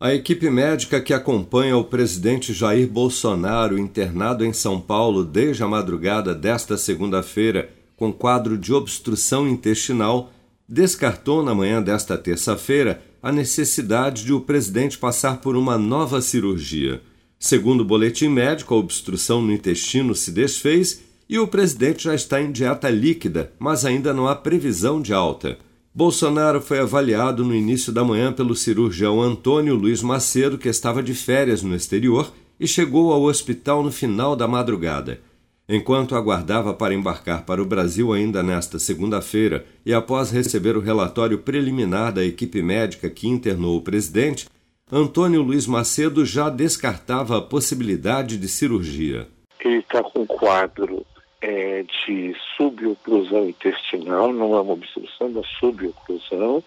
A equipe médica que acompanha o presidente Jair Bolsonaro, internado em São Paulo desde a madrugada desta segunda-feira, com quadro de obstrução intestinal, descartou na manhã desta terça-feira a necessidade de o presidente passar por uma nova cirurgia. Segundo o boletim médico, a obstrução no intestino se desfez e o presidente já está em dieta líquida, mas ainda não há previsão de alta. Bolsonaro foi avaliado no início da manhã pelo cirurgião Antônio Luiz Macedo, que estava de férias no exterior, e chegou ao hospital no final da madrugada. Enquanto aguardava para embarcar para o Brasil ainda nesta segunda-feira e após receber o relatório preliminar da equipe médica que internou o presidente, Antônio Luiz Macedo já descartava a possibilidade de cirurgia. Ele está com quadro é, de suboclusão intestinal, não é uma obstrução da suboclusão.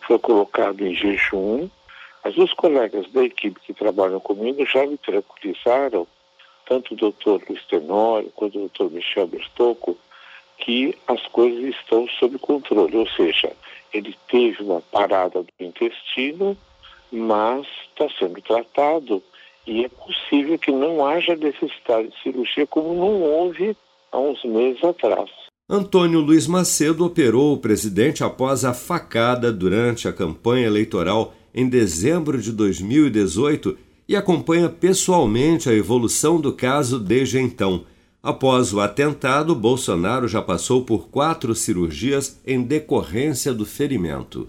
Foi colocado em jejum. As duas colegas da equipe que trabalham comigo já me tranquilizaram, tanto o doutor Luiz Tenório quanto o doutor Michel Bertocco, que as coisas estão sob controle, ou seja, ele teve uma parada do intestino, mas está sendo tratado e é possível que não haja necessidade de cirurgia como não houve há uns meses atrás. Antônio Luiz Macedo operou o presidente após a facada durante a campanha eleitoral em dezembro de 2018 e acompanha pessoalmente a evolução do caso desde então. Após o atentado, Bolsonaro já passou por quatro cirurgias em decorrência do ferimento.